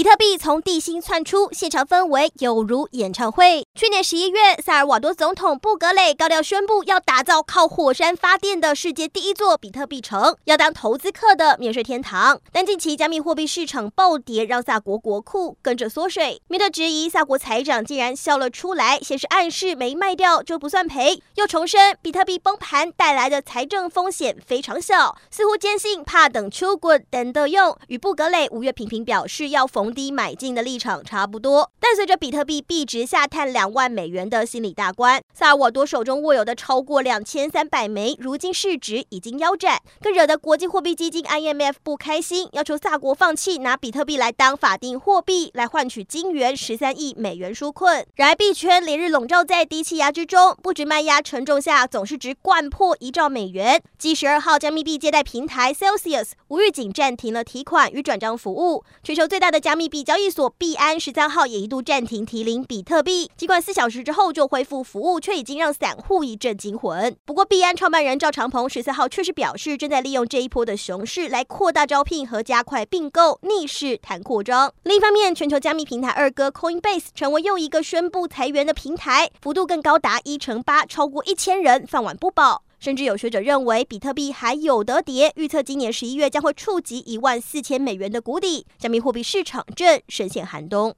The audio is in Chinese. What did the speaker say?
比特币从地心窜出，现场氛围犹如演唱会。去年十一月，萨尔瓦多总统布格雷高调宣布要打造靠火山发电的世界第一座比特币城，要当投资客的免税天堂。但近期加密货币市场暴跌，让萨国国库跟着缩水。面对质疑，萨国财长竟然笑了出来，先是暗示没卖掉就不算赔，又重申比特币崩盘带来的财政风险非常小，似乎坚信怕等出滚等得用。与布格雷五月频频表示要逢低买进的立场差不多，但随着比特币币值下探两万美元的心理大关，萨尔瓦多手中握有的超过两千三百枚，如今市值已经腰斩，更惹得国际货币基金 IMF 不开心，要求萨国放弃拿比特币来当法定货币，来换取金元十三亿美元纾困。然而币圈连日笼罩在低气压之中，不止卖压沉重下，总市值掼破一兆美元。继十二号加密币借贷平台 Celsius 无预警暂停了提款与转账服务，全球最大的加加密币。交易所币安十三号也一度暂停提领比特币，尽管四小时之后就恢复服务，却已经让散户一阵惊魂。不过，币安创办人赵长鹏十四号确实表示，正在利用这一波的熊市来扩大招聘和加快并购，逆势谈扩张。另一方面，全球加密平台二哥 Coinbase 成为又一个宣布裁员的平台，幅度更高达一成八，超过一千人饭碗不保。甚至有学者认为，比特币还有得跌，预测今年十一月将会触及一万四千美元的谷底，加密货币市场正深陷寒冬。